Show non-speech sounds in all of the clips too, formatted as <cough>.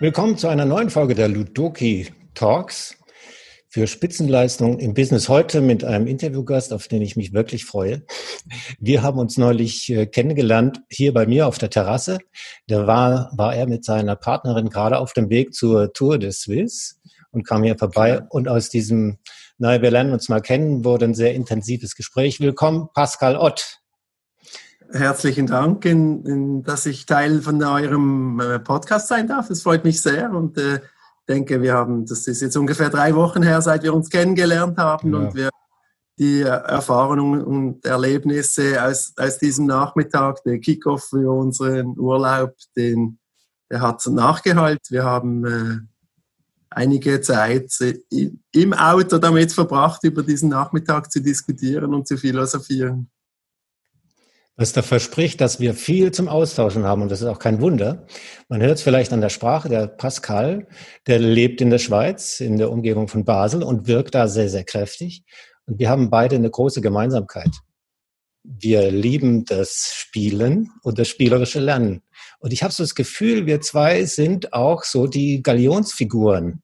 Willkommen zu einer neuen Folge der Ludoki Talks für Spitzenleistung im Business. Heute mit einem Interviewgast, auf den ich mich wirklich freue. Wir haben uns neulich äh, kennengelernt hier bei mir auf der Terrasse. Da war, war er mit seiner Partnerin gerade auf dem Weg zur Tour de Suisse und kam hier vorbei. Und aus diesem, naja, wir lernen uns mal kennen, wurde ein sehr intensives Gespräch. Willkommen, Pascal Ott herzlichen Dank, in, in, dass ich Teil von eurem äh, Podcast sein darf. Es freut mich sehr und äh, denke, wir haben, das ist jetzt ungefähr drei Wochen her, seit wir uns kennengelernt haben ja. und wir die Erfahrungen und Erlebnisse aus, aus diesem Nachmittag, der Kickoff für unseren Urlaub, den, der hat nachgehalten. Wir haben äh, einige Zeit im Auto damit verbracht, über diesen Nachmittag zu diskutieren und zu philosophieren was da verspricht, dass wir viel zum Austauschen haben. Und das ist auch kein Wunder. Man hört es vielleicht an der Sprache. Der Pascal, der lebt in der Schweiz, in der Umgebung von Basel und wirkt da sehr, sehr kräftig. Und wir haben beide eine große Gemeinsamkeit. Wir lieben das Spielen und das spielerische Lernen. Und ich habe so das Gefühl, wir zwei sind auch so die Galionsfiguren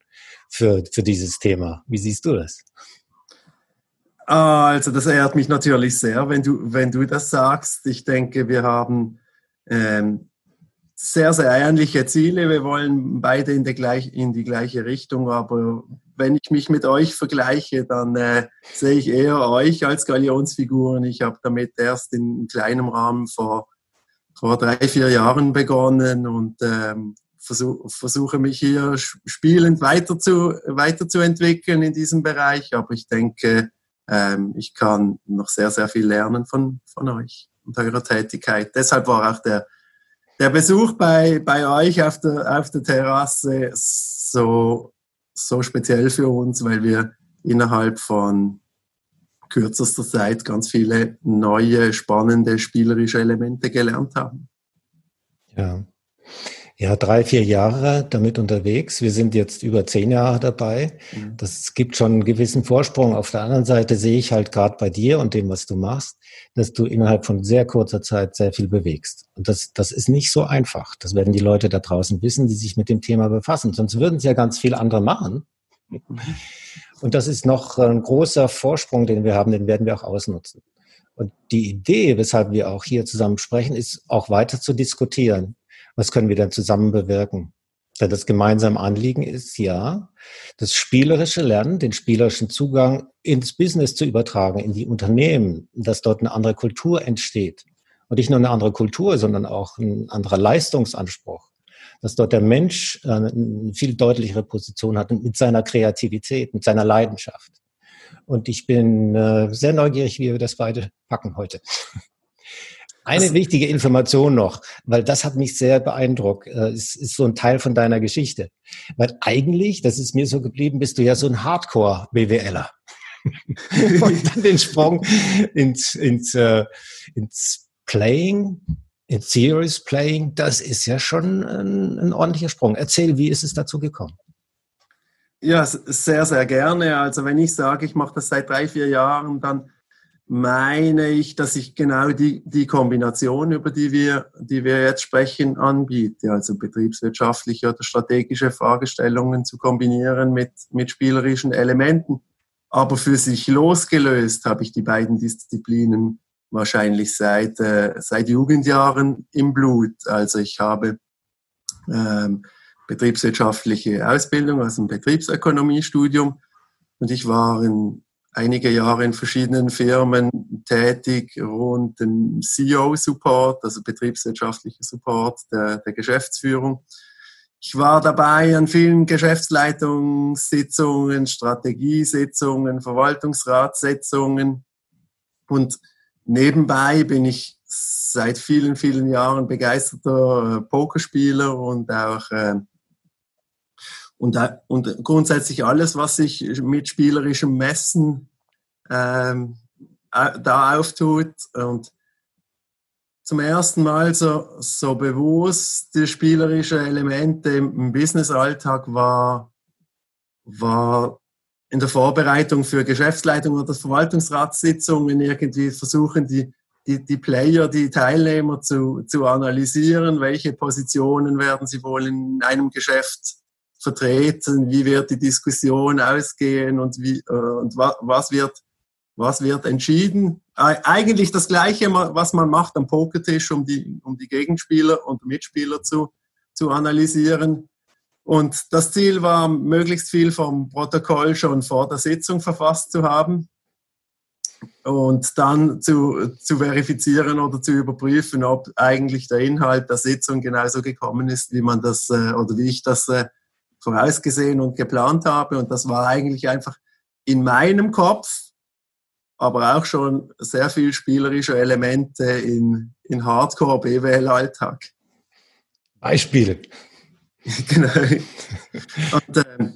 für, für dieses Thema. Wie siehst du das? Also das ehrt mich natürlich sehr, wenn du, wenn du das sagst. Ich denke, wir haben ähm, sehr, sehr ähnliche Ziele. Wir wollen beide in, der gleich, in die gleiche Richtung, aber wenn ich mich mit euch vergleiche, dann äh, sehe ich eher euch als Galionsfiguren. Ich habe damit erst in kleinem Rahmen vor, vor drei, vier Jahren begonnen und ähm, versuch, versuche mich hier spielend weiter zu, weiterzuentwickeln in diesem Bereich. Aber ich denke, ähm, ich kann noch sehr, sehr viel lernen von, von euch und eurer Tätigkeit. Deshalb war auch der, der Besuch bei, bei euch auf der, auf der Terrasse so, so speziell für uns, weil wir innerhalb von kürzester Zeit ganz viele neue, spannende, spielerische Elemente gelernt haben. Ja ja, drei, vier Jahre damit unterwegs. Wir sind jetzt über zehn Jahre dabei. Mhm. Das gibt schon einen gewissen Vorsprung. Auf der anderen Seite sehe ich halt gerade bei dir und dem, was du machst, dass du innerhalb von sehr kurzer Zeit sehr viel bewegst. Und das, das ist nicht so einfach. Das werden die Leute da draußen wissen, die sich mit dem Thema befassen. Sonst würden es ja ganz viele andere machen. Mhm. Und das ist noch ein großer Vorsprung, den wir haben, den werden wir auch ausnutzen. Und die Idee, weshalb wir auch hier zusammen sprechen, ist auch weiter zu diskutieren was können wir denn zusammen bewirken? Denn das gemeinsame Anliegen ist ja, das spielerische Lernen, den spielerischen Zugang ins Business zu übertragen, in die Unternehmen, dass dort eine andere Kultur entsteht. Und nicht nur eine andere Kultur, sondern auch ein anderer Leistungsanspruch. Dass dort der Mensch äh, eine viel deutlichere Position hat mit seiner Kreativität, mit seiner Leidenschaft. Und ich bin äh, sehr neugierig, wie wir das beide packen heute. Eine wichtige Information noch, weil das hat mich sehr beeindruckt. Äh, es ist so ein Teil von deiner Geschichte. Weil eigentlich, das ist mir so geblieben, bist du ja so ein Hardcore-BWLer. <laughs> Und dann den Sprung ins, ins, äh, ins Playing, ins Serious Playing, das ist ja schon ein, ein ordentlicher Sprung. Erzähl, wie ist es dazu gekommen? Ja, sehr, sehr gerne. Also wenn ich sage, ich mache das seit drei, vier Jahren, dann meine ich, dass ich genau die, die Kombination, über die wir, die wir jetzt sprechen, anbiete. Also betriebswirtschaftliche oder strategische Fragestellungen zu kombinieren mit, mit spielerischen Elementen. Aber für sich losgelöst habe ich die beiden Disziplinen wahrscheinlich seit, äh, seit Jugendjahren im Blut. Also ich habe ähm, betriebswirtschaftliche Ausbildung, also ein Betriebsökonomiestudium. Und ich war in, einige Jahre in verschiedenen Firmen tätig rund dem CEO-Support, also betriebswirtschaftlicher Support der, der Geschäftsführung. Ich war dabei an vielen Geschäftsleitungssitzungen, Strategiesitzungen, Verwaltungsratssitzungen und nebenbei bin ich seit vielen, vielen Jahren begeisterter Pokerspieler und auch äh, und, und grundsätzlich alles, was sich mit spielerischem Messen ähm, da auftut. Und zum ersten Mal so, so bewusst die spielerischen Elemente im Businessalltag war, war in der Vorbereitung für Geschäftsleitung oder Verwaltungsratssitzungen irgendwie versuchen, die, die, die Player, die Teilnehmer zu, zu analysieren, welche Positionen werden sie wohl in einem Geschäft vertreten, wie wird die Diskussion ausgehen und, wie, äh, und wa, was, wird, was wird entschieden. Eigentlich das Gleiche, was man macht am Pokertisch, um die, um die Gegenspieler und Mitspieler zu, zu analysieren. Und das Ziel war, möglichst viel vom Protokoll schon vor der Sitzung verfasst zu haben und dann zu, zu verifizieren oder zu überprüfen, ob eigentlich der Inhalt der Sitzung genauso gekommen ist, wie man das äh, oder wie ich das äh, vorausgesehen und geplant habe. Und das war eigentlich einfach in meinem Kopf, aber auch schon sehr viel spielerische Elemente in, in Hardcore-BWL-Alltag. Beispiele. <laughs> genau. Und äh,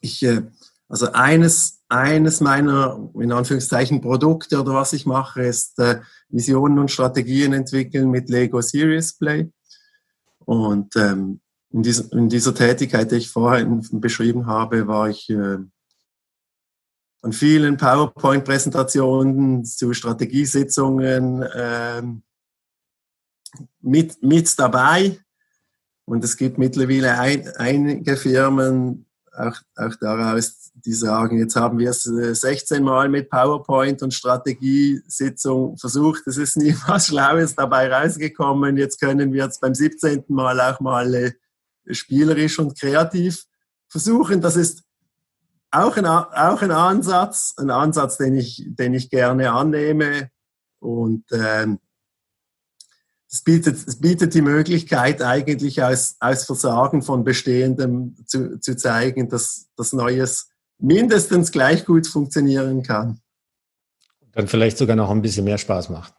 ich, äh, also eines, eines meiner, in Anführungszeichen, Produkte oder was ich mache, ist äh, Visionen und Strategien entwickeln mit Lego Serious Play. Und ähm, in, dieser, in dieser Tätigkeit, die ich vorhin beschrieben habe, war ich äh, an vielen PowerPoint-Präsentationen zu Strategiesitzungen äh, mit, mit dabei. Und es gibt mittlerweile ein, einige Firmen, auch, auch daraus, die sagen, jetzt haben wir es 16 Mal mit PowerPoint und Strategiesitzung versucht, es ist <laughs> nie was Schlaues dabei rausgekommen. Jetzt können wir es beim 17. Mal auch mal äh, spielerisch und kreativ versuchen. Das ist auch ein, auch ein Ansatz, ein Ansatz, den ich, den ich gerne annehme. Und ähm, es, bietet, es bietet die Möglichkeit, eigentlich aus, aus Versagen von Bestehendem zu, zu zeigen, dass das Neues mindestens gleich gut funktionieren kann. Dann vielleicht sogar noch ein bisschen mehr Spaß macht.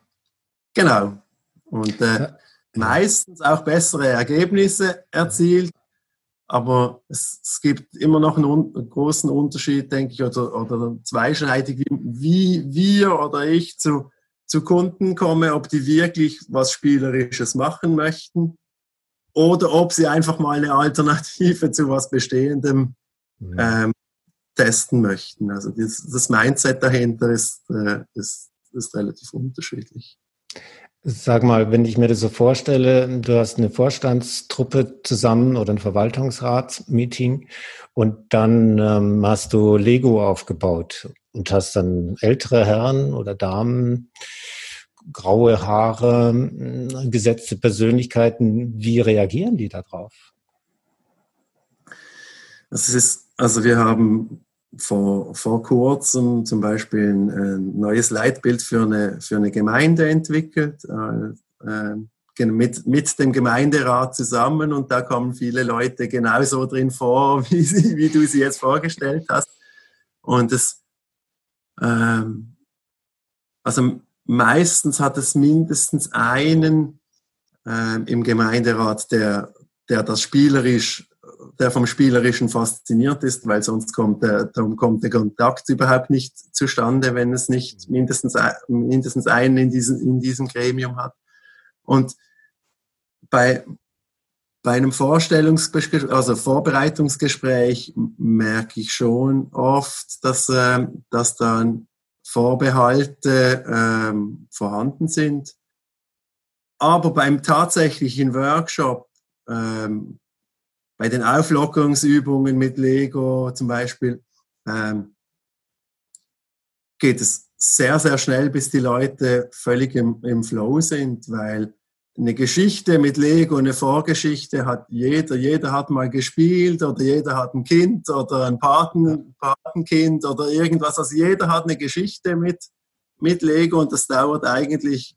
Genau. Und äh, meistens auch bessere Ergebnisse erzielt. Aber es, es gibt immer noch einen, einen, großen Unterschied, denke ich, oder, oder zweischneidig, wie, wie wir oder ich zu, zu Kunden komme, ob die wirklich was Spielerisches machen möchten oder ob sie einfach mal eine Alternative <laughs> zu was Bestehendem mhm. ähm, testen möchten. Also das, das Mindset dahinter ist, äh, ist, ist relativ unterschiedlich. Sag mal, wenn ich mir das so vorstelle, du hast eine Vorstandstruppe zusammen oder ein Verwaltungsratsmeeting und dann ähm, hast du Lego aufgebaut und hast dann ältere Herren oder Damen, graue Haare, gesetzte Persönlichkeiten. Wie reagieren die darauf? Das ist, also wir haben vor, vor kurzem zum Beispiel ein, ein, neues Leitbild für eine, für eine Gemeinde entwickelt, äh, äh, mit, mit dem Gemeinderat zusammen und da kommen viele Leute genauso drin vor, <laughs> wie, sie, wie du sie jetzt vorgestellt hast. Und es, ähm, also meistens hat es mindestens einen äh, im Gemeinderat, der, der das spielerisch der vom Spielerischen fasziniert ist, weil sonst kommt der, darum kommt der Kontakt überhaupt nicht zustande, wenn es nicht mindestens, mindestens einen in diesem, in diesem Gremium hat. Und bei, bei einem Vorstellungsgespräch, also Vorbereitungsgespräch, merke ich schon oft, dass, äh, dass dann Vorbehalte ähm, vorhanden sind. Aber beim tatsächlichen Workshop ähm, bei den Auflockerungsübungen mit Lego zum Beispiel ähm, geht es sehr, sehr schnell, bis die Leute völlig im, im Flow sind, weil eine Geschichte mit Lego, eine Vorgeschichte hat jeder. Jeder hat mal gespielt oder jeder hat ein Kind oder ein Paten, Patenkind oder irgendwas. Also jeder hat eine Geschichte mit, mit Lego und das dauert eigentlich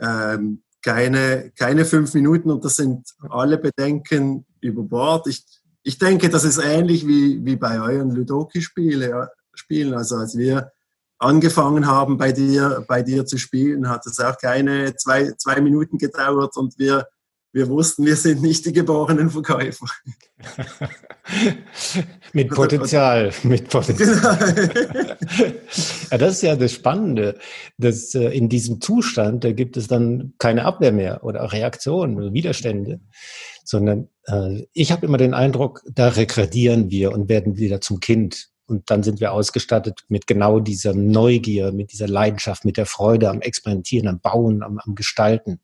ähm, keine, keine fünf Minuten und das sind alle Bedenken über Bord. Ich, ich denke, das ist ähnlich wie, wie bei euren Ludoki-Spielen. Spielen. Also als wir angefangen haben, bei dir, bei dir zu spielen, hat es auch keine zwei, zwei Minuten gedauert und wir, wir wussten, wir sind nicht die geborenen Verkäufer. <laughs> mit Potenzial, mit Potenzial. ja, das ist ja das Spannende, dass äh, in diesem Zustand, da gibt es dann keine Abwehr mehr oder Reaktionen oder Widerstände, sondern äh, ich habe immer den Eindruck, da regredieren wir und werden wieder zum Kind Und dann sind wir ausgestattet mit genau dieser Neugier, mit dieser Leidenschaft, mit der Freude am Experimentieren, am Bauen, am, am Gestalten.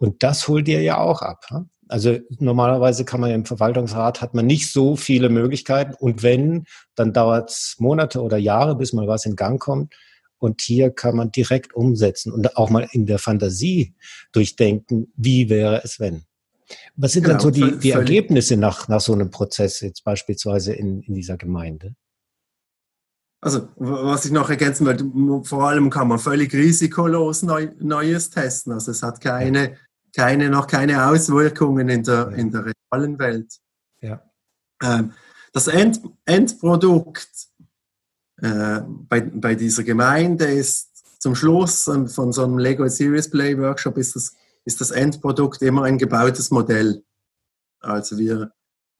Und das holt dir ja auch ab. Also normalerweise kann man im Verwaltungsrat hat man nicht so viele Möglichkeiten und wenn, dann dauert es Monate oder Jahre, bis mal was in Gang kommt. Und hier kann man direkt umsetzen und auch mal in der Fantasie durchdenken, wie wäre es wenn. Was sind genau, dann so die, die Ergebnisse nach, nach so einem Prozess jetzt beispielsweise in, in dieser Gemeinde? Also, was ich noch ergänzen wollte, vor allem kann man völlig risikolos neu, Neues testen. Also es hat keine, keine, noch keine Auswirkungen in der, in der realen Welt. Ja. Ähm, das End, Endprodukt äh, bei, bei dieser Gemeinde ist zum Schluss von so einem Lego Serious Play Workshop ist das, ist das Endprodukt immer ein gebautes Modell. Also wir,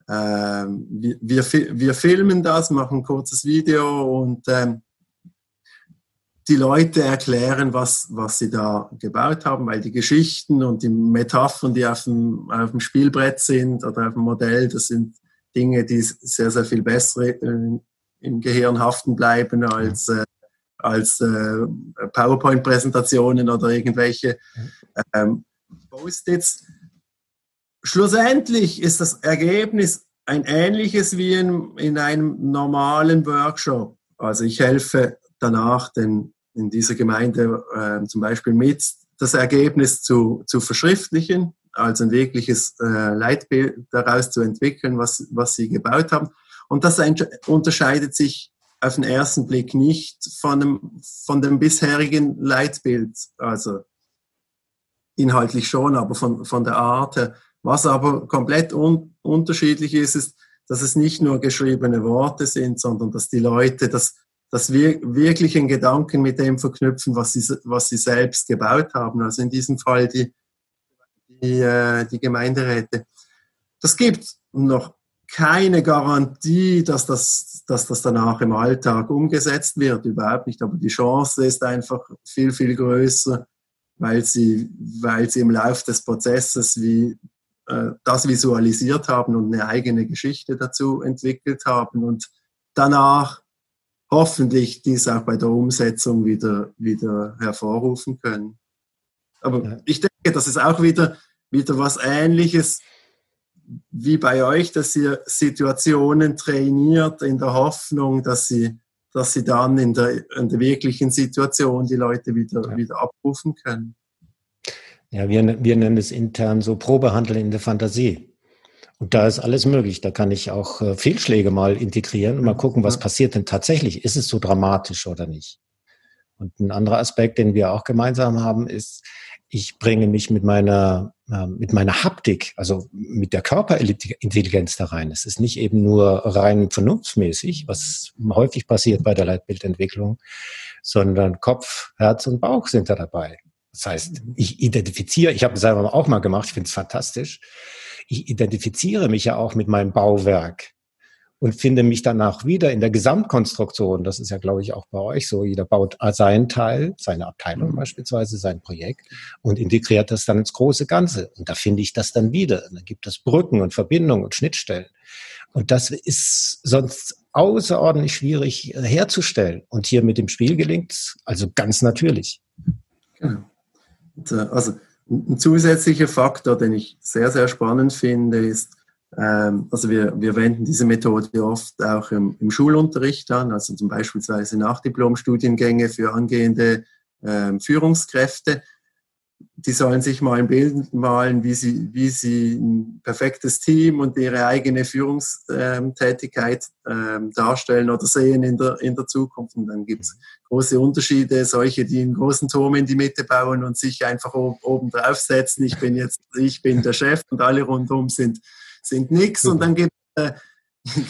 äh, wir, wir, wir, filmen das, machen ein kurzes Video und ähm, die Leute erklären, was, was sie da gebaut haben, weil die Geschichten und die Metaphern, die auf dem, auf dem Spielbrett sind oder auf dem Modell, das sind Dinge, die sehr, sehr viel besser äh, im Gehirn haften bleiben als, äh, als äh, PowerPoint-Präsentationen oder irgendwelche ähm, Post-its. Schlussendlich ist das Ergebnis ein ähnliches wie in, in einem normalen Workshop. Also ich helfe danach den, in dieser Gemeinde äh, zum Beispiel mit, das Ergebnis zu, zu verschriftlichen, also ein wirkliches äh, Leitbild daraus zu entwickeln, was, was sie gebaut haben. Und das unterscheidet sich auf den ersten Blick nicht von dem, von dem bisherigen Leitbild. Also inhaltlich schon, aber von, von der Art her. Was aber komplett un unterschiedlich ist, ist, dass es nicht nur geschriebene Worte sind, sondern dass die Leute das, das wir wirklichen Gedanken mit dem verknüpfen, was sie, was sie selbst gebaut haben. Also in diesem Fall die, die, äh, die Gemeinderäte. Das gibt noch keine Garantie, dass das, dass das danach im Alltag umgesetzt wird, überhaupt nicht. Aber die Chance ist einfach viel, viel größer, weil sie, weil sie im Laufe des Prozesses wie äh, das visualisiert haben und eine eigene Geschichte dazu entwickelt haben und danach hoffentlich dies auch bei der Umsetzung wieder, wieder hervorrufen können. Aber ja. ich denke, das ist auch wieder, wieder was Ähnliches wie bei euch, dass ihr Situationen trainiert in der Hoffnung, dass sie, dass sie dann in der, in der wirklichen Situation die Leute wieder, ja. wieder abrufen können. Ja, wir, wir nennen es intern so Probehandel in der Fantasie. Und da ist alles möglich. Da kann ich auch äh, Fehlschläge mal integrieren und mal gucken, was passiert denn tatsächlich. Ist es so dramatisch oder nicht? Und ein anderer Aspekt, den wir auch gemeinsam haben, ist, ich bringe mich mit meiner, äh, mit meiner Haptik, also mit der Körperintelligenz da rein. Es ist nicht eben nur rein vernunftsmäßig, was häufig passiert bei der Leitbildentwicklung, sondern Kopf, Herz und Bauch sind da dabei. Das heißt, ich identifiziere, ich habe es selber auch mal gemacht, ich finde es fantastisch. Ich identifiziere mich ja auch mit meinem Bauwerk und finde mich danach wieder in der Gesamtkonstruktion. Das ist ja, glaube ich, auch bei euch so. Jeder baut seinen Teil, seine Abteilung mhm. beispielsweise, sein Projekt und integriert das dann ins große Ganze. Und da finde ich das dann wieder. Und dann gibt es Brücken und Verbindungen und Schnittstellen. Und das ist sonst außerordentlich schwierig herzustellen. Und hier mit dem Spiel gelingt es also ganz natürlich. Genau. Und, äh, also ein zusätzlicher Faktor, den ich sehr, sehr spannend finde, ist, ähm, also wir, wir wenden diese Methode oft auch im, im Schulunterricht an, also zum Beispiel Nachdiplom-Studiengänge für angehende ähm, Führungskräfte. Die sollen sich mal ein Bild malen, wie sie, wie sie ein perfektes Team und ihre eigene Führungstätigkeit ähm, darstellen oder sehen in der, in der Zukunft. Und dann gibt es große Unterschiede, solche, die einen großen Turm in die Mitte bauen und sich einfach oben draufsetzen. Ich bin jetzt, ich bin der Chef und alle rundherum sind sind nichts. Und dann gibt es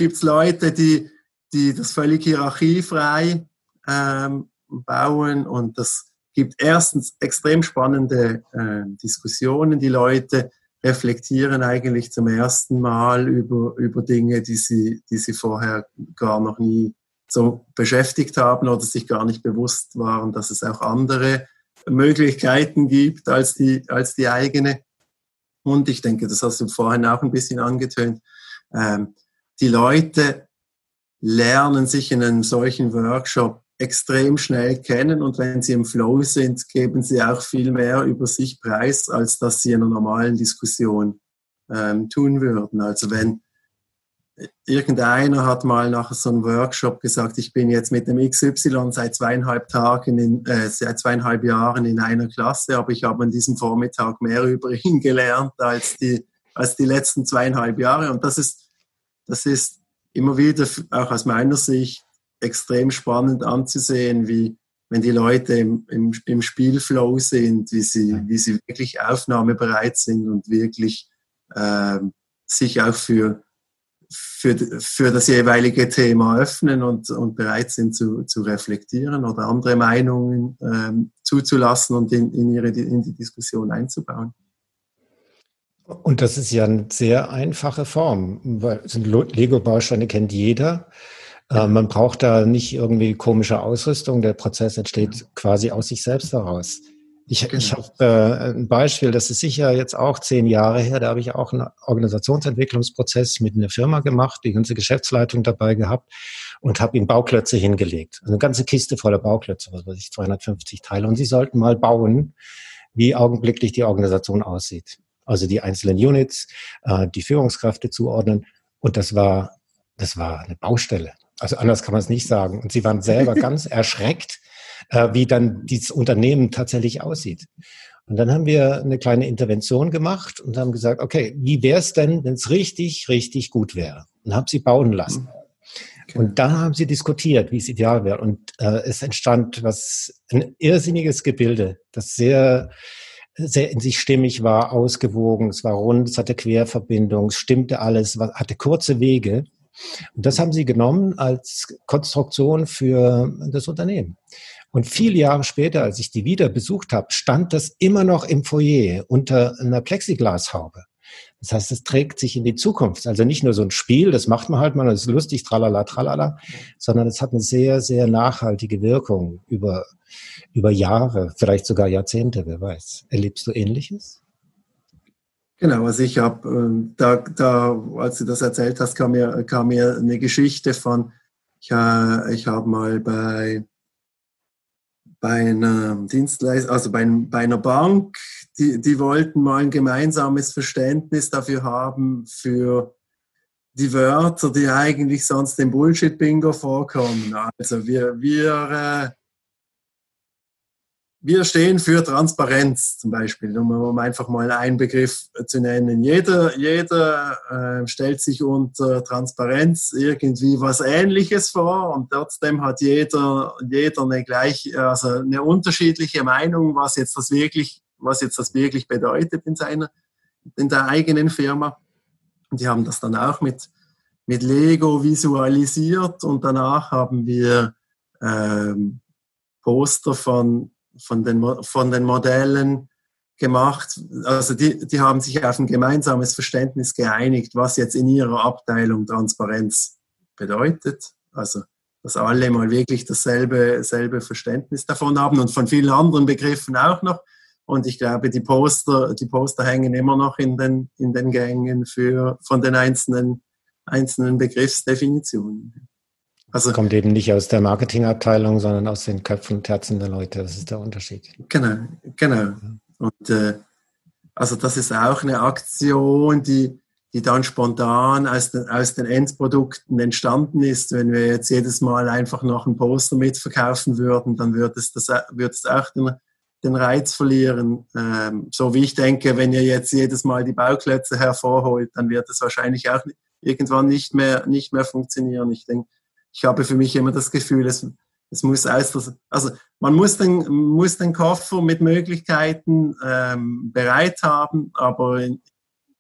äh, <laughs> Leute, die, die das völlig hierarchiefrei ähm, bauen und das gibt erstens extrem spannende äh, Diskussionen. Die Leute reflektieren eigentlich zum ersten Mal über, über Dinge, die sie, die sie vorher gar noch nie so beschäftigt haben oder sich gar nicht bewusst waren, dass es auch andere Möglichkeiten gibt als die, als die eigene. Und ich denke, das hast du vorhin auch ein bisschen angetönt, ähm, die Leute lernen sich in einem solchen Workshop extrem schnell kennen und wenn sie im Flow sind, geben sie auch viel mehr über sich preis, als dass sie in einer normalen Diskussion ähm, tun würden. Also wenn irgendeiner hat mal nach so einem Workshop gesagt, ich bin jetzt mit dem XY seit zweieinhalb Tagen, in, äh, seit zweieinhalb Jahren in einer Klasse, aber ich habe an diesem Vormittag mehr <laughs> über ihn gelernt als die, als die letzten zweieinhalb Jahre. Und das ist, das ist immer wieder, auch aus meiner Sicht, extrem spannend anzusehen, wie, wenn die Leute im, im, im Spielflow sind, wie sie, wie sie wirklich aufnahmebereit sind und wirklich äh, sich auch für, für, für das jeweilige Thema öffnen und, und bereit sind zu, zu reflektieren oder andere Meinungen ähm, zuzulassen und in, in, ihre, in die Diskussion einzubauen. Und das ist ja eine sehr einfache Form, weil Lego-Bausteine kennt jeder. Äh, man braucht da nicht irgendwie komische Ausrüstung. Der Prozess entsteht quasi aus sich selbst heraus. Ich, genau. ich habe äh, ein Beispiel, das ist sicher jetzt auch zehn Jahre her, da habe ich auch einen Organisationsentwicklungsprozess mit einer Firma gemacht, die ganze Geschäftsleitung dabei gehabt und habe ihm Bauklötze hingelegt. Also eine ganze Kiste voller Bauklötze, was weiß ich, 250 Teile. Und sie sollten mal bauen, wie augenblicklich die Organisation aussieht. Also die einzelnen Units, äh, die Führungskräfte zuordnen. Und das war, das war eine Baustelle. Also anders kann man es nicht sagen. Und sie waren selber <laughs> ganz erschreckt, wie dann dieses Unternehmen tatsächlich aussieht. Und dann haben wir eine kleine Intervention gemacht und haben gesagt, okay, wie wäre es denn, wenn es richtig, richtig gut wäre? Und haben sie bauen lassen. Okay. Und dann haben sie diskutiert, wie es ideal wäre. Und äh, es entstand was ein irrsinniges Gebilde, das sehr sehr in sich stimmig war, ausgewogen, es war rund, es hatte Querverbindung, es stimmte alles, hatte kurze Wege. Und das haben sie genommen als Konstruktion für das Unternehmen. Und viele Jahre später, als ich die wieder besucht habe, stand das immer noch im Foyer unter einer Plexiglashaube. Das heißt, es trägt sich in die Zukunft. Also nicht nur so ein Spiel, das macht man halt mal, das ist lustig, tralala, tralala, sondern es hat eine sehr, sehr nachhaltige Wirkung über, über Jahre, vielleicht sogar Jahrzehnte, wer weiß. Erlebst du Ähnliches? Genau, also ich habe, ähm, da, da, als du das erzählt hast, kam mir, kam mir eine Geschichte von, ich, äh, ich habe mal bei bei einer Dienstleistung, also bei, bei einer Bank, die, die wollten mal ein gemeinsames Verständnis dafür haben, für die Wörter, die eigentlich sonst im Bullshit-Bingo vorkommen. Also wir, wir äh, wir stehen für Transparenz zum Beispiel, um, einfach mal einen Begriff zu nennen. Jeder, jeder äh, stellt sich unter Transparenz irgendwie was Ähnliches vor und trotzdem hat jeder, jeder eine gleich, also eine unterschiedliche Meinung, was jetzt das wirklich, was jetzt das wirklich bedeutet in seiner, in der eigenen Firma. Und die haben das dann auch mit, mit Lego visualisiert und danach haben wir ähm, Poster von von den, von den Modellen gemacht. Also die, die haben sich auf ein gemeinsames Verständnis geeinigt, was jetzt in ihrer Abteilung Transparenz bedeutet. Also dass alle mal wirklich dasselbe selbe Verständnis davon haben und von vielen anderen Begriffen auch noch. Und ich glaube, die Poster, die Poster hängen immer noch in den, in den Gängen für, von den einzelnen, einzelnen Begriffsdefinitionen. Also kommt eben nicht aus der Marketingabteilung, sondern aus den Köpfen und Herzen der Leute. Das ist der Unterschied. Genau, genau. Und äh, also das ist auch eine Aktion, die, die dann spontan aus den, aus den Endprodukten entstanden ist. Wenn wir jetzt jedes Mal einfach noch ein Poster mitverkaufen würden, dann würde es, das, würde es auch den, den Reiz verlieren. Ähm, so wie ich denke, wenn ihr jetzt jedes Mal die Bauklötze hervorholt, dann wird es wahrscheinlich auch irgendwann nicht mehr, nicht mehr funktionieren. Ich denke, ich habe für mich immer das Gefühl, es, es muss aus, also man muss den, muss den Koffer mit Möglichkeiten ähm, bereit haben, aber in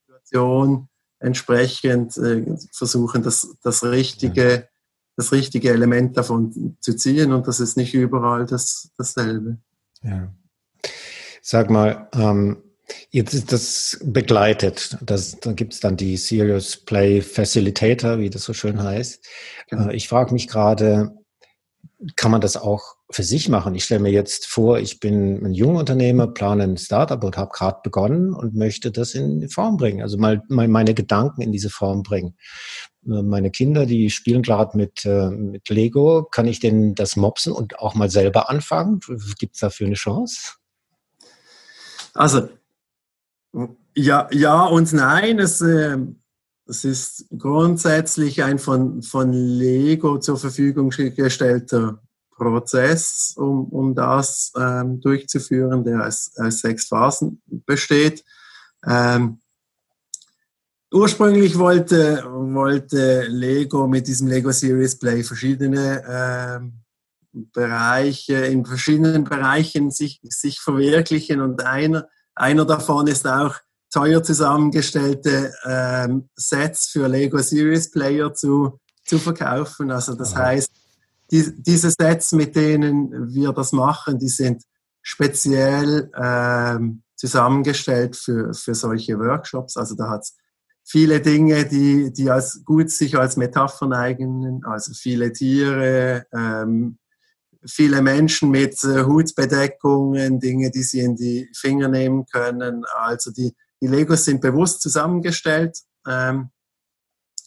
der Situation entsprechend äh, versuchen, das, das richtige, das richtige Element davon zu ziehen und das ist nicht überall das, dasselbe. Ja. Sag mal, ähm, Jetzt ist das begleitet. Das, da gibt es dann die Serious Play Facilitator, wie das so schön heißt. Genau. Äh, ich frage mich gerade, kann man das auch für sich machen. Ich stelle mir jetzt vor, ich bin ein junger Unternehmer, plane ein Startup und habe gerade begonnen und möchte das in Form bringen, also mal, mal meine Gedanken in diese Form bringen. Äh, meine Kinder, die spielen gerade mit, äh, mit Lego. Kann ich denn das mopsen und auch mal selber anfangen? Gibt es dafür eine Chance? Also, ja, ja und nein. Es, äh, es ist grundsätzlich ein von, von Lego zur Verfügung gestellter Prozess, um, um das ähm, durchzuführen, der aus, aus sechs Phasen besteht. Ähm, ursprünglich wollte, wollte Lego mit diesem Lego Series Play verschiedene ähm, Bereiche, in verschiedenen Bereichen sich, sich verwirklichen und einer, einer davon ist auch teuer zusammengestellte ähm, Sets für Lego Series Player zu, zu verkaufen. Also das Aha. heißt, die, diese Sets, mit denen wir das machen, die sind speziell ähm, zusammengestellt für, für solche Workshops. Also da hat es viele Dinge, die, die als gut sich als Metaphern eignen, also viele Tiere, ähm, viele Menschen mit äh, Hutbedeckungen, Dinge, die sie in die Finger nehmen können. Also die, die Legos sind bewusst zusammengestellt. Ähm,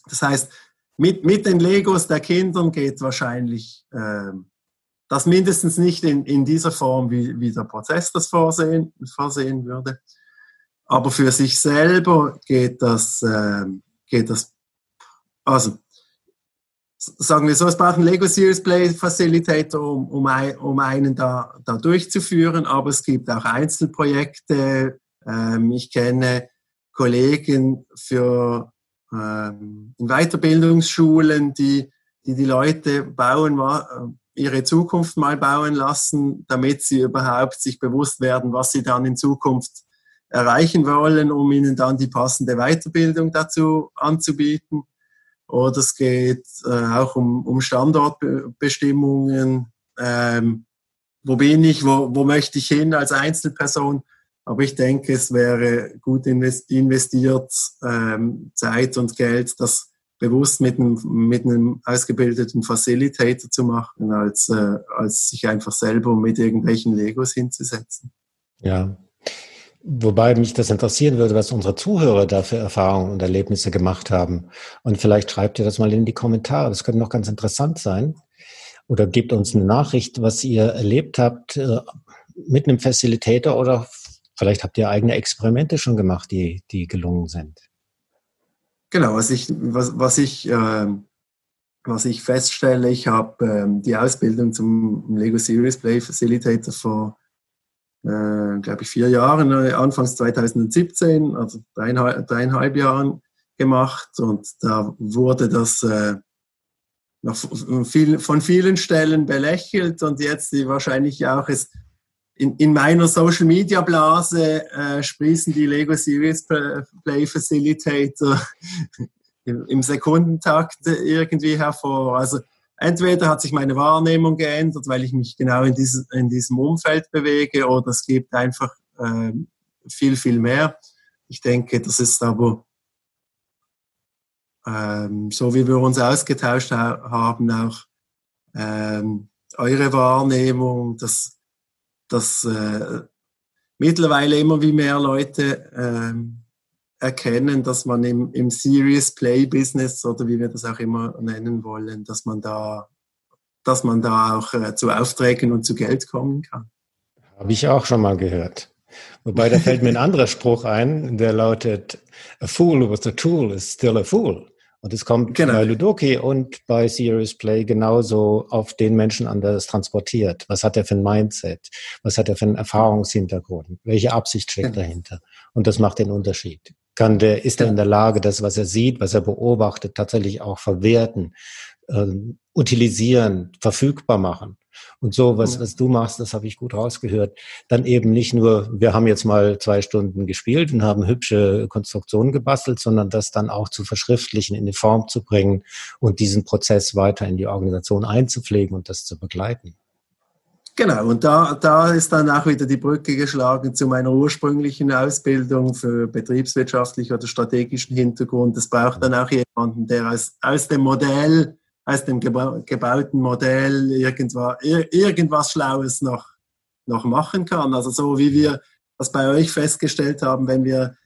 das heißt, mit, mit den Legos der Kindern geht wahrscheinlich äh, das mindestens nicht in, in dieser Form, wie, wie der Prozess das vorsehen, vorsehen würde. Aber für sich selber geht das, äh, geht das, also sagen wir so, es braucht einen Lego Series Play Facilitator, um, um, ein, um einen da, da durchzuführen, aber es gibt auch Einzelprojekte. Ähm, ich kenne Kollegen für ähm, in Weiterbildungsschulen, die, die die Leute bauen, äh, ihre Zukunft mal bauen lassen, damit sie überhaupt sich bewusst werden, was sie dann in Zukunft erreichen wollen, um ihnen dann die passende Weiterbildung dazu anzubieten. Oder es geht äh, auch um, um Standortbestimmungen. Ähm, wo bin ich, wo, wo möchte ich hin als Einzelperson? Aber ich denke, es wäre gut investiert ähm, Zeit und Geld, das bewusst mit einem, mit einem ausgebildeten Facilitator zu machen, als, äh, als sich einfach selber mit irgendwelchen Legos hinzusetzen. Ja. Wobei mich das interessieren würde, was unsere Zuhörer da für Erfahrungen und Erlebnisse gemacht haben. Und vielleicht schreibt ihr das mal in die Kommentare. Das könnte noch ganz interessant sein. Oder gebt uns eine Nachricht, was ihr erlebt habt äh, mit einem Facilitator oder Vielleicht habt ihr eigene Experimente schon gemacht, die, die gelungen sind. Genau, was ich, was, was ich, äh, was ich feststelle, ich habe ähm, die Ausbildung zum Lego Series Play Facilitator vor, äh, glaube ich, vier Jahren, äh, anfangs 2017, also dreieinhalb, dreieinhalb Jahren gemacht und da wurde das äh, von vielen Stellen belächelt und jetzt wahrscheinlich auch ist in, in meiner Social Media Blase äh, sprießen die Lego Series Play Facilitator im, <laughs> im Sekundentakt irgendwie hervor. Also entweder hat sich meine Wahrnehmung geändert, weil ich mich genau in, dieses, in diesem Umfeld bewege, oder es gibt einfach äh, viel, viel mehr. Ich denke, das ist aber ähm, so, wie wir uns ausgetauscht ha haben, auch ähm, eure Wahrnehmung, das dass äh, mittlerweile immer wie mehr Leute äh, erkennen, dass man im, im Serious Play Business oder wie wir das auch immer nennen wollen, dass man da, dass man da auch äh, zu Aufträgen und zu Geld kommen kann. Habe ich auch schon mal gehört. Wobei da fällt mir ein anderer Spruch ein, der lautet, a fool with a tool is still a fool. Und es kommt genau. bei Ludoki und bei Serious Play genauso auf den Menschen an, der es transportiert. Was hat er für ein Mindset? Was hat er für einen Erfahrungshintergrund? Welche Absicht steckt genau. dahinter? Und das macht den Unterschied. Kann der, ist er in der Lage, das, was er sieht, was er beobachtet, tatsächlich auch verwerten, äh, utilisieren, verfügbar machen? Und so, was, was du machst, das habe ich gut rausgehört. Dann eben nicht nur, wir haben jetzt mal zwei Stunden gespielt und haben hübsche Konstruktionen gebastelt, sondern das dann auch zu verschriftlichen, in die Form zu bringen und diesen Prozess weiter in die Organisation einzupflegen und das zu begleiten. Genau, und da, da ist dann auch wieder die Brücke geschlagen zu meiner ursprünglichen Ausbildung für betriebswirtschaftlich oder strategischen Hintergrund. Es braucht dann auch jemanden, der aus, aus dem Modell aus dem gebauten Modell irgendwas, irgendwas Schlaues noch, noch machen kann. Also so wie wir das bei euch festgestellt haben, wenn wir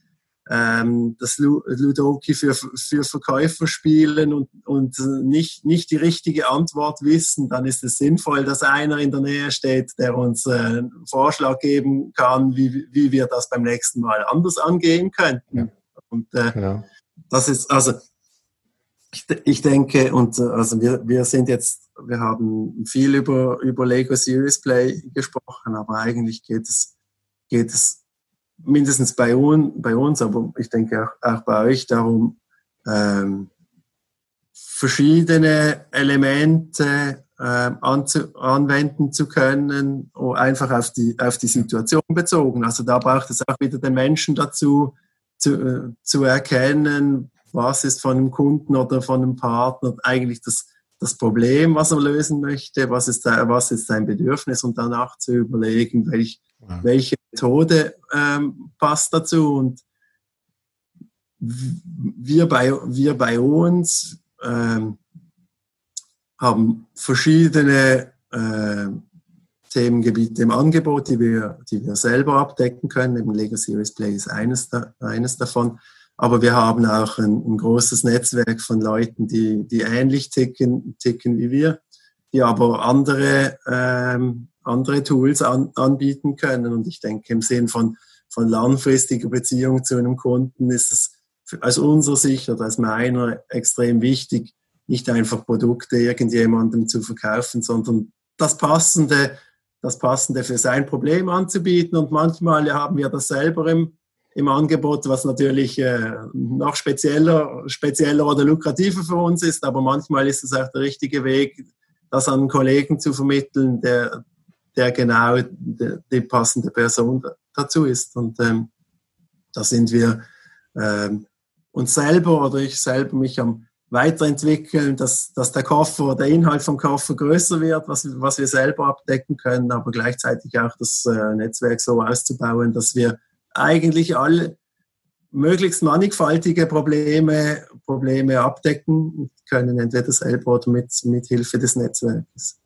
ähm, das Ludoki für, für Verkäufer spielen und, und nicht, nicht die richtige Antwort wissen, dann ist es sinnvoll, dass einer in der Nähe steht, der uns äh, einen Vorschlag geben kann, wie, wie wir das beim nächsten Mal anders angehen könnten. Ja. Und äh, genau. das ist, also ich, ich denke, und äh, also wir, wir sind jetzt, wir haben viel über, über Lego Series Play gesprochen, aber eigentlich geht es, geht es mindestens bei, un, bei uns, aber ich denke auch, auch bei euch darum, ähm, verschiedene Elemente ähm, anzu, anwenden zu können, einfach auf die, auf die Situation bezogen. Also da braucht es auch wieder den Menschen dazu, zu, äh, zu erkennen, was ist von einem Kunden oder von einem Partner eigentlich das, das Problem, was er lösen möchte, was ist, was ist sein Bedürfnis und danach zu überlegen, welch, ja. welche Methode ähm, passt dazu. Und wir bei, wir bei uns ähm, haben verschiedene äh, Themengebiete im Angebot, die wir, die wir selber abdecken können. Eben Lego Series Play ist eines, da, eines davon. Aber wir haben auch ein, ein, großes Netzwerk von Leuten, die, die ähnlich ticken, ticken wie wir, die aber andere ähm, andere Tools an, anbieten können. Und ich denke, im Sinn von, von langfristiger Beziehung zu einem Kunden ist es aus unserer Sicht oder aus meiner extrem wichtig, nicht einfach Produkte irgendjemandem zu verkaufen, sondern das Passende, das Passende für sein Problem anzubieten. Und manchmal haben wir das selber im, im Angebot, was natürlich äh, noch spezieller, spezieller oder lukrativer für uns ist. Aber manchmal ist es auch der richtige Weg, das an einen Kollegen zu vermitteln, der, der genau die, passende Person dazu ist. Und ähm, da sind wir ähm, uns selber oder ich selber mich am weiterentwickeln, dass, dass der Koffer, der Inhalt vom Koffer größer wird, was, was wir selber abdecken können, aber gleichzeitig auch das äh, Netzwerk so auszubauen, dass wir eigentlich alle möglichst mannigfaltige Probleme, Probleme abdecken können, entweder selber oder mit, mit Hilfe des Netzwerkes.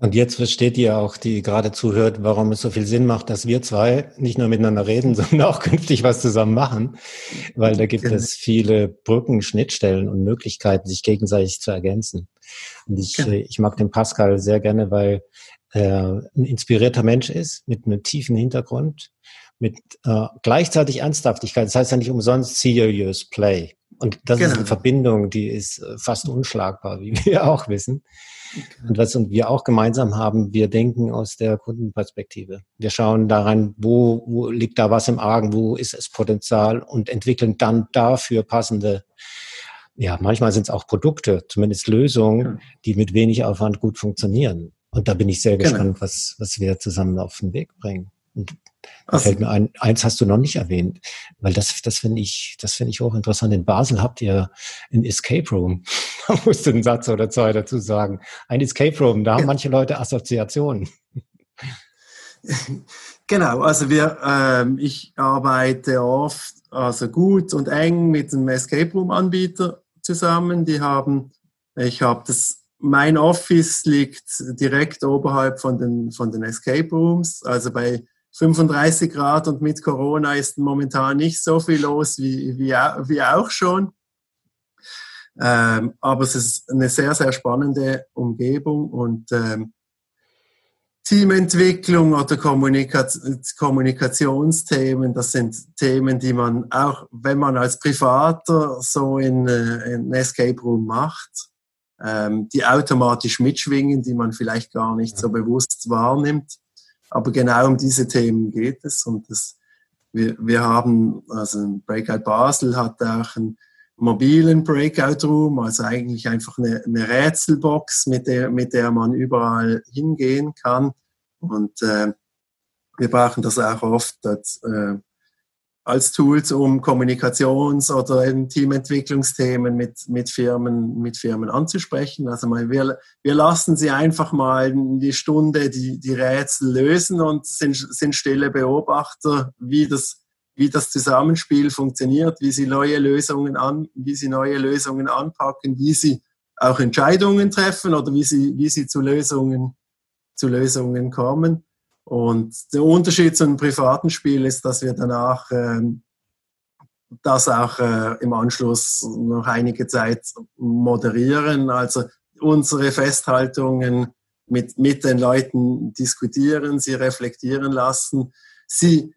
Und jetzt versteht ihr auch, die gerade zuhört, warum es so viel Sinn macht, dass wir zwei nicht nur miteinander reden, <laughs> sondern auch künftig was zusammen machen, weil da gibt genau. es viele Brücken, Schnittstellen und Möglichkeiten, sich gegenseitig zu ergänzen. Und ich, genau. ich mag den Pascal sehr gerne, weil er ein inspirierter Mensch ist, mit einem tiefen Hintergrund, mit äh, gleichzeitig Ernsthaftigkeit. Das heißt ja nicht umsonst Serious Play. Und das genau. ist eine Verbindung, die ist äh, fast unschlagbar, wie <laughs> wir auch wissen. Und was wir auch gemeinsam haben, wir denken aus der Kundenperspektive. Wir schauen daran, wo, wo liegt da was im Argen, wo ist es Potenzial und entwickeln dann dafür passende, ja, manchmal sind es auch Produkte, zumindest Lösungen, die mit wenig Aufwand gut funktionieren. Und da bin ich sehr genau. gespannt, was, was wir zusammen auf den Weg bringen. Und da fällt mir ein, eins hast du noch nicht erwähnt, weil das, das finde ich, das finde ich auch interessant. In Basel habt ihr ein Escape Room. <laughs> Da musst du einen Satz oder zwei dazu sagen. Ein Escape Room, da haben manche Leute Assoziationen. <laughs> Genau, also wir, ähm, ich arbeite oft, also gut und eng mit einem Escape Room Anbieter zusammen. Die haben, ich habe das mein Office liegt direkt oberhalb von den, von den Escape Rooms, also bei 35 Grad und mit Corona ist momentan nicht so viel los wie, wie, wie auch schon. Ähm, aber es ist eine sehr, sehr spannende Umgebung und ähm, Teamentwicklung oder Kommunika Kommunikationsthemen, das sind Themen, die man auch, wenn man als Privater so in, äh, in Escape Room macht, ähm, die automatisch mitschwingen, die man vielleicht gar nicht so bewusst wahrnimmt. Aber genau um diese Themen geht es und das, wir, wir haben, also Breakout Basel hat auch einen mobilen Breakout Room, also eigentlich einfach eine, eine Rätselbox, mit der, mit der man überall hingehen kann. Und äh, wir brauchen das auch oft als, äh, als Tools, um Kommunikations- oder Teamentwicklungsthemen mit, mit, Firmen, mit Firmen anzusprechen. Also mal, wir, wir lassen sie einfach mal die Stunde die, die Rätsel lösen und sind, sind stille Beobachter, wie das, wie das Zusammenspiel funktioniert, wie sie neue Lösungen an, wie sie neue Lösungen anpacken, wie sie auch Entscheidungen treffen oder wie sie, wie sie zu Lösungen, zu Lösungen kommen. Und der Unterschied zu einem privaten Spiel ist, dass wir danach ähm, das auch äh, im Anschluss noch einige Zeit moderieren. Also unsere Festhaltungen mit, mit den Leuten diskutieren, sie reflektieren lassen, sie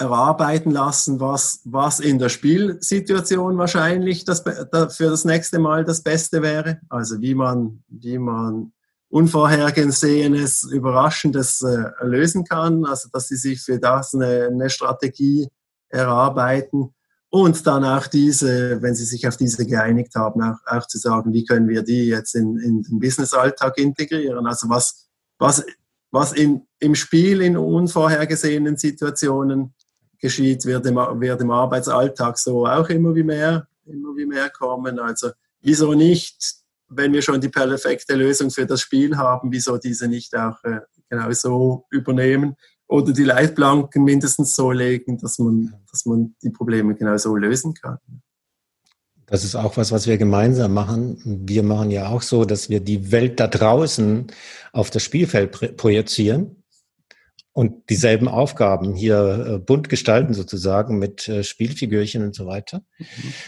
erarbeiten lassen, was, was in der Spielsituation wahrscheinlich das, für das nächste Mal das Beste wäre. Also wie man, wie man Unvorhergesehenes, Überraschendes äh, lösen kann. Also dass sie sich für das eine, eine Strategie erarbeiten und dann auch diese, wenn sie sich auf diese geeinigt haben, auch, auch zu sagen, wie können wir die jetzt in, in den Business-Alltag integrieren. Also was, was, was in, im Spiel in unvorhergesehenen Situationen geschieht, wird im, wird im Arbeitsalltag so auch immer wie mehr, immer wie mehr kommen. Also wieso nicht, wenn wir schon die perfekte Lösung für das Spiel haben, wieso diese nicht auch äh, genau so übernehmen oder die Leitplanken mindestens so legen, dass man, dass man die Probleme genau so lösen kann. Das ist auch was, was wir gemeinsam machen. Wir machen ja auch so, dass wir die Welt da draußen auf das Spielfeld projizieren und dieselben Aufgaben hier äh, bunt gestalten sozusagen mit äh, Spielfigürchen und so weiter. Mhm.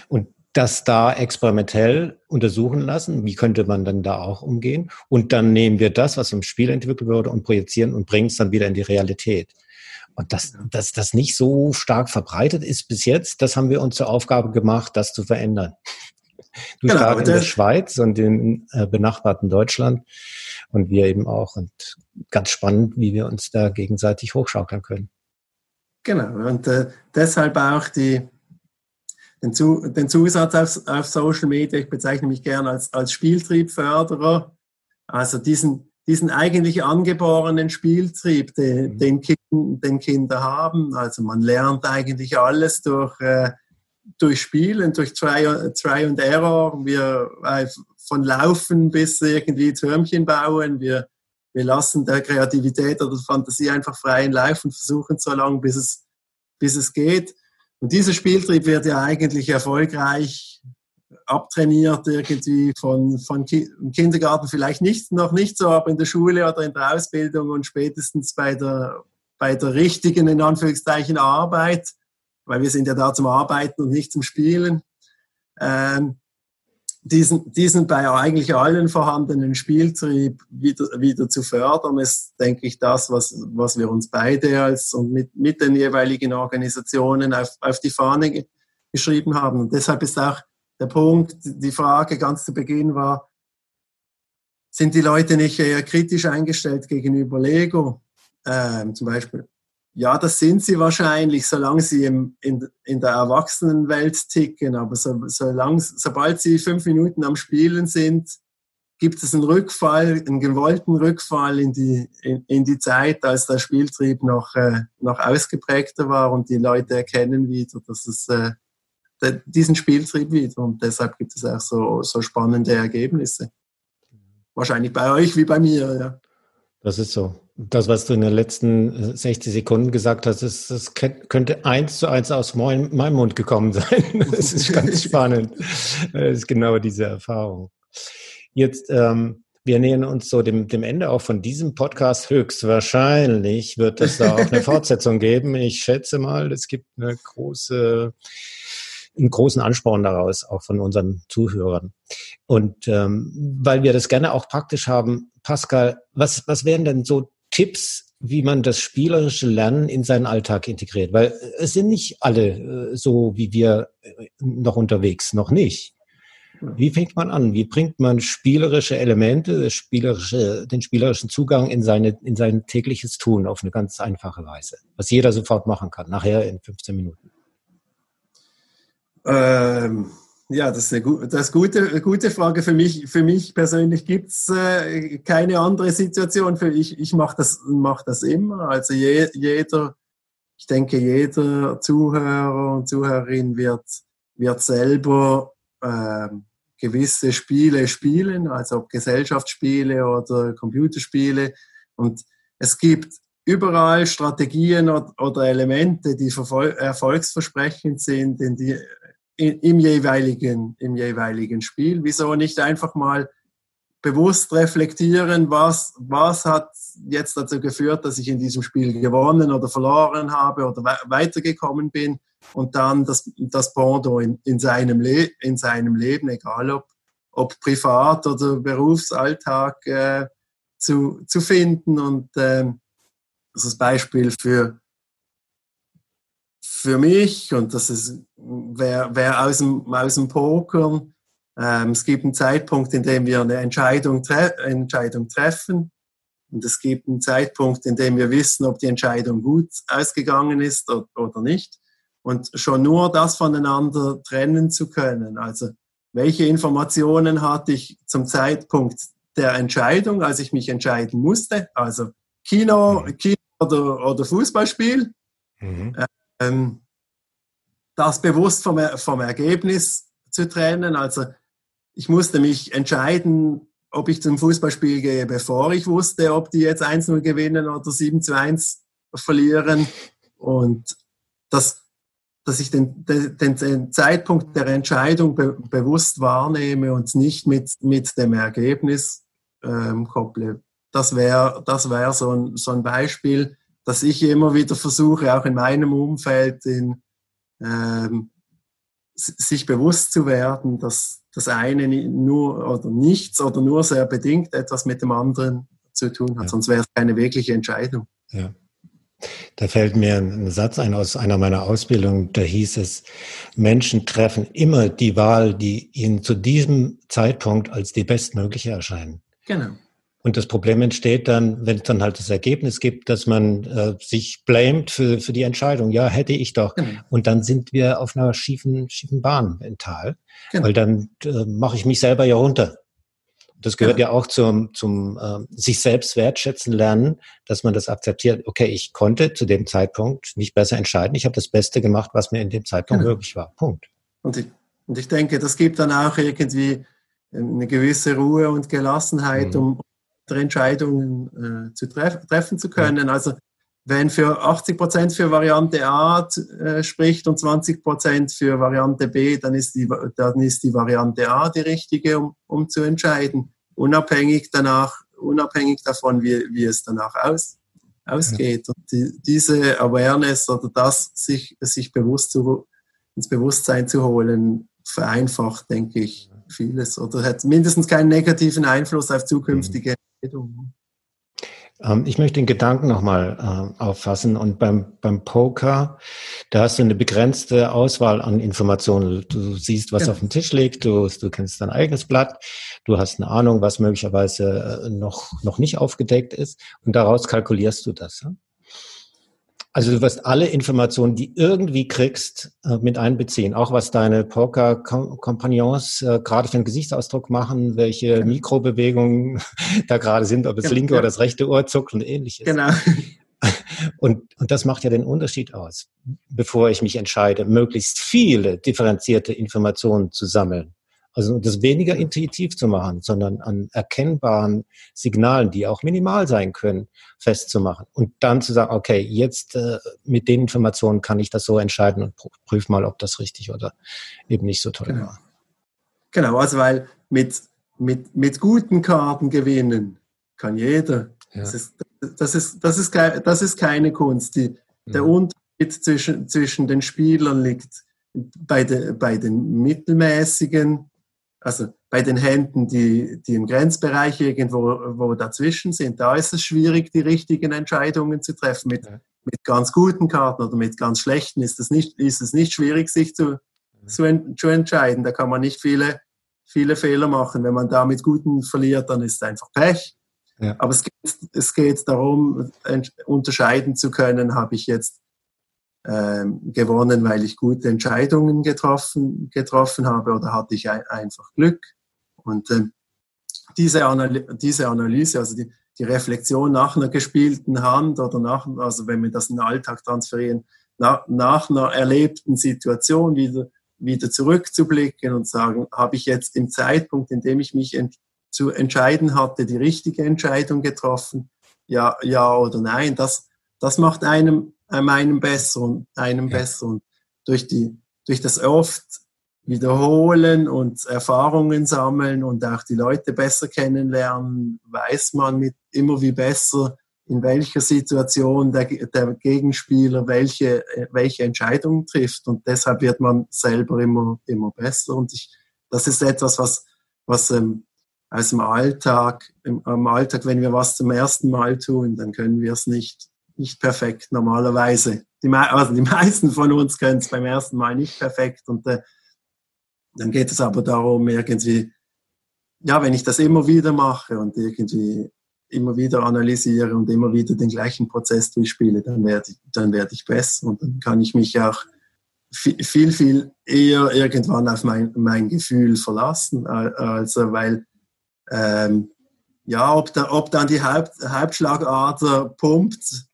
Und das da experimentell untersuchen lassen. Wie könnte man dann da auch umgehen? Und dann nehmen wir das, was im Spiel entwickelt wurde, und projizieren und bringen es dann wieder in die Realität. Und dass, dass das nicht so stark verbreitet ist bis jetzt, das haben wir uns zur Aufgabe gemacht, das zu verändern. Du genau, stark in der Schweiz und im äh, benachbarten Deutschland und wir eben auch. Und ganz spannend, wie wir uns da gegenseitig hochschaukeln können. Genau, und äh, deshalb auch die, den, Zu, den Zusatz auf, auf, Social Media, ich bezeichne mich gerne als, als Spieltriebförderer, also diesen, diesen eigentlich angeborenen Spieltrieb, den, mhm. den, kind, den Kinder haben. Also man lernt eigentlich alles durch, äh, durch Spielen, durch Try, Try and Error. Wir äh, von Laufen bis irgendwie Türmchen bauen. Wir, wir lassen der Kreativität oder der Fantasie einfach freien Lauf und versuchen so lange, bis es, bis es geht. Und dieser Spieltrieb wird ja eigentlich erfolgreich abtrainiert irgendwie von, von Ki im Kindergarten vielleicht nicht, noch nicht so, aber in der Schule oder in der Ausbildung und spätestens bei der, bei der richtigen, in Anführungszeichen, Arbeit, weil wir sind ja da zum Arbeiten und nicht zum Spielen. Ähm, diesen, diesen bei eigentlich allen vorhandenen Spieltrieb wieder, wieder zu fördern, ist, denke ich, das, was, was wir uns beide als und mit, mit den jeweiligen Organisationen auf, auf die Fahne geschrieben haben. Und deshalb ist auch der Punkt, die Frage ganz zu Beginn war, sind die Leute nicht eher kritisch eingestellt gegenüber Lego? Ähm, zum Beispiel ja, das sind sie wahrscheinlich, solange sie im, in, in der Erwachsenenwelt ticken. Aber so, solange, sobald sie fünf Minuten am Spielen sind, gibt es einen Rückfall, einen gewollten Rückfall in die, in, in die Zeit, als der Spieltrieb noch, äh, noch ausgeprägter war und die Leute erkennen wieder, dass es äh, diesen Spieltrieb wieder. Und deshalb gibt es auch so, so spannende Ergebnisse. Wahrscheinlich bei euch wie bei mir, ja. Das ist so. Das, was du in den letzten 60 Sekunden gesagt hast, ist, das könnte eins zu eins aus meinem, meinem Mund gekommen <laughs> sein. Das ist ganz spannend. Das ist genau diese Erfahrung. Jetzt, ähm, wir nähern uns so dem, dem Ende auch von diesem Podcast. Höchstwahrscheinlich wird es da auch eine Fortsetzung geben. Ich schätze mal, es gibt eine große, einen großen Ansporn daraus, auch von unseren Zuhörern. Und ähm, weil wir das gerne auch praktisch haben, Pascal, was, was wären denn so Tipps, wie man das spielerische Lernen in seinen Alltag integriert? Weil es sind nicht alle äh, so wie wir äh, noch unterwegs, noch nicht. Wie fängt man an? Wie bringt man spielerische Elemente, spielerische, den spielerischen Zugang in, seine, in sein tägliches Tun auf eine ganz einfache Weise, was jeder sofort machen kann, nachher in 15 Minuten? Ähm, ja, das ist eine, das gute, gute Frage. Für mich, für mich persönlich gibt's äh, keine andere Situation. Für ich ich mache das, mach das immer. Also je, jeder, ich denke, jeder Zuhörer und Zuhörerin wird, wird selber äh, gewisse Spiele spielen, also ob Gesellschaftsspiele oder Computerspiele. Und es gibt überall Strategien oder, oder Elemente, die erfolgsversprechend sind, in die im, jeweiligen, im jeweiligen Spiel. Wieso nicht einfach mal bewusst reflektieren, was, was hat jetzt dazu geführt, dass ich in diesem Spiel gewonnen oder verloren habe oder weitergekommen bin und dann das, das Pendant in, in, seinem Le in seinem Leben, egal ob, ob privat oder Berufsalltag, äh, zu, zu finden. Und äh, das ist Beispiel für, für mich und das ist, wer, wer aus, dem, aus dem Pokern ähm, es gibt einen Zeitpunkt, in dem wir eine Entscheidung, tre Entscheidung treffen. Und es gibt einen Zeitpunkt, in dem wir wissen, ob die Entscheidung gut ausgegangen ist oder nicht. Und schon nur das voneinander trennen zu können. Also, welche Informationen hatte ich zum Zeitpunkt der Entscheidung, als ich mich entscheiden musste? Also, Kino, mhm. Kino oder, oder Fußballspiel. Mhm. Ähm, das bewusst vom, vom Ergebnis zu trennen. Also, ich musste mich entscheiden, ob ich zum Fußballspiel gehe, bevor ich wusste, ob die jetzt 1-0 gewinnen oder 7-1 verlieren. Und das, dass ich den, den, den Zeitpunkt der Entscheidung be, bewusst wahrnehme und nicht mit, mit dem Ergebnis ähm, kopple. Das wäre das wär so, ein, so ein Beispiel, dass ich immer wieder versuche, auch in meinem Umfeld in, ähm, sich bewusst zu werden, dass das eine nur oder nichts oder nur sehr bedingt etwas mit dem anderen zu tun hat, ja. sonst wäre es keine wirkliche Entscheidung. Ja. Da fällt mir ein Satz ein aus einer meiner Ausbildungen, da hieß es, Menschen treffen immer die Wahl, die ihnen zu diesem Zeitpunkt als die bestmögliche erscheinen. Genau. Und das Problem entsteht dann, wenn es dann halt das Ergebnis gibt, dass man äh, sich blamet für, für die Entscheidung. Ja, hätte ich doch. Genau. Und dann sind wir auf einer schiefen, schiefen Bahn mental. Genau. Weil dann äh, mache ich mich selber ja runter. Das gehört genau. ja auch zum, zum äh, sich selbst wertschätzen lernen, dass man das akzeptiert. Okay, ich konnte zu dem Zeitpunkt nicht besser entscheiden. Ich habe das Beste gemacht, was mir in dem Zeitpunkt genau. möglich war. Punkt. Und ich, und ich denke, das gibt dann auch irgendwie eine gewisse Ruhe und Gelassenheit, mhm. Um Entscheidungen äh, zu treff treffen zu können. Ja. Also wenn für 80 Prozent für Variante A äh, spricht und 20 Prozent für Variante B, dann ist, die, dann ist die Variante A die richtige, um, um zu entscheiden, unabhängig danach, unabhängig davon, wie, wie es danach aus, ausgeht. Ja. Und die, diese Awareness oder das sich, sich bewusst zu, ins Bewusstsein zu holen, vereinfacht, denke ich, vieles oder hat mindestens keinen negativen Einfluss auf zukünftige ähm, ich möchte den Gedanken nochmal äh, auffassen. Und beim, beim Poker, da hast du eine begrenzte Auswahl an Informationen. Du siehst, was ja. auf dem Tisch liegt, du, du kennst dein eigenes Blatt, du hast eine Ahnung, was möglicherweise äh, noch, noch nicht aufgedeckt ist. Und daraus kalkulierst du das. Ja? Also du wirst alle Informationen, die irgendwie kriegst, äh, mit einbeziehen. Auch was deine Poker-Kompagnons äh, gerade für einen Gesichtsausdruck machen, welche Mikrobewegungen <laughs> da gerade sind, ob das linke ja. oder das rechte Ohr zuckt und ähnliches. Genau. <laughs> Und, und das macht ja den Unterschied aus, bevor ich mich entscheide, möglichst viele differenzierte Informationen zu sammeln. Also das weniger intuitiv zu machen, sondern an erkennbaren Signalen, die auch minimal sein können, festzumachen. Und dann zu sagen, okay, jetzt äh, mit den Informationen kann ich das so entscheiden und prüf mal, ob das richtig oder eben nicht so toll genau. war. Genau, also weil mit, mit, mit guten Karten gewinnen kann jeder. Ja. Das, ist, das, ist, das, ist, das ist keine Kunst. Die, der mhm. Unterschied zwischen, zwischen den Spielern liegt bei, de, bei den mittelmäßigen also bei den Händen, die, die im Grenzbereich irgendwo wo dazwischen sind, da ist es schwierig, die richtigen Entscheidungen zu treffen. Mit, ja. mit ganz guten Karten oder mit ganz schlechten ist es nicht, ist es nicht schwierig, sich zu, ja. zu, zu entscheiden. Da kann man nicht viele, viele Fehler machen. Wenn man da mit guten verliert, dann ist es einfach Pech. Ja. Aber es geht, es geht darum, unterscheiden zu können, habe ich jetzt gewonnen, weil ich gute Entscheidungen getroffen, getroffen habe oder hatte ich ein, einfach Glück. Und ähm, diese, Analy diese Analyse, also die, die Reflexion nach einer gespielten Hand oder nach, also wenn wir das in den Alltag transferieren, nach, nach einer erlebten Situation wieder, wieder zurückzublicken und sagen, habe ich jetzt im Zeitpunkt, in dem ich mich ent zu entscheiden hatte, die richtige Entscheidung getroffen? Ja, ja oder nein? Das, das macht einem einem besseren, einem ja. besseren. Durch, die, durch das oft wiederholen und Erfahrungen sammeln und auch die Leute besser kennenlernen, weiß man mit immer wie besser, in welcher Situation der, der Gegenspieler welche, welche Entscheidungen trifft. Und deshalb wird man selber immer, immer besser. Und ich, das ist etwas, was, was ähm, aus dem Alltag, im, am Alltag, wenn wir was zum ersten Mal tun, dann können wir es nicht, nicht perfekt normalerweise. Die, also die <laughs> meisten von uns können es beim ersten Mal nicht perfekt. Und äh, dann geht es aber darum, irgendwie, ja, wenn ich das immer wieder mache und irgendwie immer wieder analysiere und immer wieder den gleichen Prozess durchspiele, dann werde ich, dann werde ich besser und dann kann ich mich auch viel, viel eher irgendwann auf mein, mein Gefühl verlassen. Also, weil, ähm, ja, ob, da, ob dann die Haupt, Hauptschlagader pumpt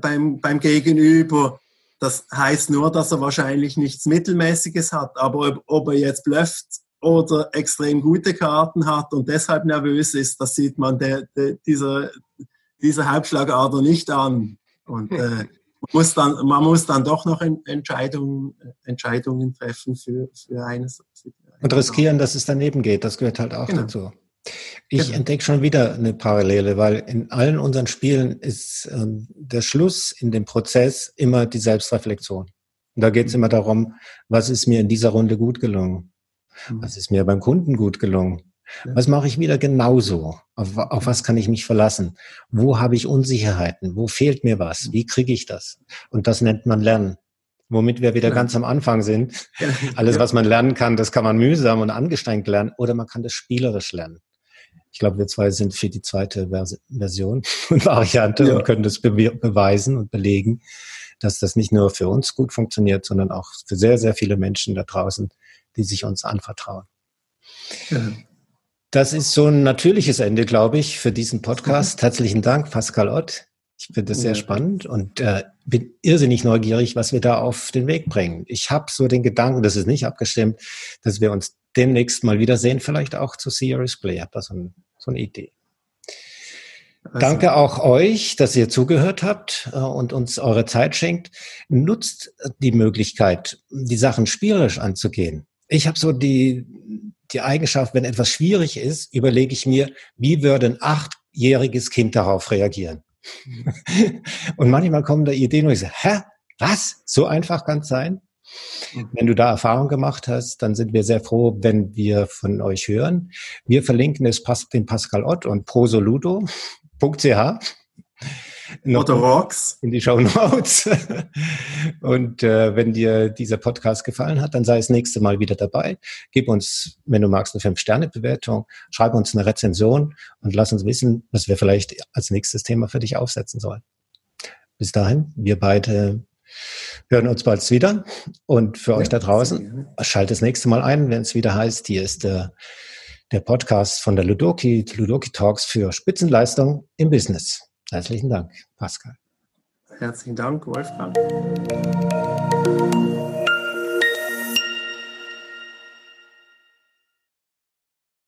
beim, beim Gegenüber, das heißt nur, dass er wahrscheinlich nichts Mittelmäßiges hat. Aber ob, ob er jetzt blufft oder extrem gute Karten hat und deshalb nervös ist, das sieht man der, der, dieser, dieser Halbschlagader nicht an. Und äh, man, muss dann, man muss dann doch noch Entscheidungen, Entscheidungen treffen für, für eines. Und riskieren, dass es daneben geht, das gehört halt auch genau. dazu. Ich genau. entdecke schon wieder eine Parallele, weil in allen unseren Spielen ist ähm, der Schluss in dem Prozess immer die Selbstreflexion. Und da geht es mhm. immer darum, was ist mir in dieser Runde gut gelungen? Mhm. Was ist mir beim Kunden gut gelungen? Ja. Was mache ich wieder genauso? Auf, auf, was kann ich mich verlassen? Wo habe ich Unsicherheiten? Wo fehlt mir was? Wie kriege ich das? Und das nennt man Lernen. Womit wir wieder ja. ganz am Anfang sind. Alles, was man lernen kann, das kann man mühsam und angestrengt lernen oder man kann das spielerisch lernen. Ich glaube, wir zwei sind für die zweite Vers Version <laughs> und Variante ja. und können das be beweisen und belegen, dass das nicht nur für uns gut funktioniert, sondern auch für sehr, sehr viele Menschen da draußen, die sich uns anvertrauen. Ja. Das ist so ein natürliches Ende, glaube ich, für diesen Podcast. <laughs> Herzlichen Dank, Pascal Ott. Ich finde das sehr spannend und äh, bin irrsinnig neugierig, was wir da auf den Weg bringen. Ich habe so den Gedanken, das ist nicht abgestimmt, dass wir uns demnächst mal wiedersehen, vielleicht auch zu Serious Play. Ich habe da so, ein, so eine Idee. Also. Danke auch euch, dass ihr zugehört habt äh, und uns eure Zeit schenkt. Nutzt die Möglichkeit, die Sachen spielerisch anzugehen. Ich habe so die, die Eigenschaft, wenn etwas schwierig ist, überlege ich mir, wie würde ein achtjähriges Kind darauf reagieren? <laughs> und manchmal kommen da Ideen, wo ich sage, hä, was? So einfach kann es sein? Wenn du da Erfahrung gemacht hast, dann sind wir sehr froh, wenn wir von euch hören. Wir verlinken es den Pascal Ott und prosoludo.ch oder Rocks. in die Show Notes. Und äh, wenn dir dieser Podcast gefallen hat, dann sei das nächste Mal wieder dabei. Gib uns, wenn du magst, eine Fünf-Sterne-Bewertung, schreib uns eine Rezension und lass uns wissen, was wir vielleicht als nächstes Thema für dich aufsetzen sollen. Bis dahin, wir beide hören uns bald wieder. Und für ja, euch da draußen, schaltet das nächste Mal ein, wenn es wieder heißt, hier ist der, der Podcast von der Ludoki, Ludoki Talks für Spitzenleistung im Business. Herzlichen Dank, Pascal. Herzlichen Dank, Wolfgang.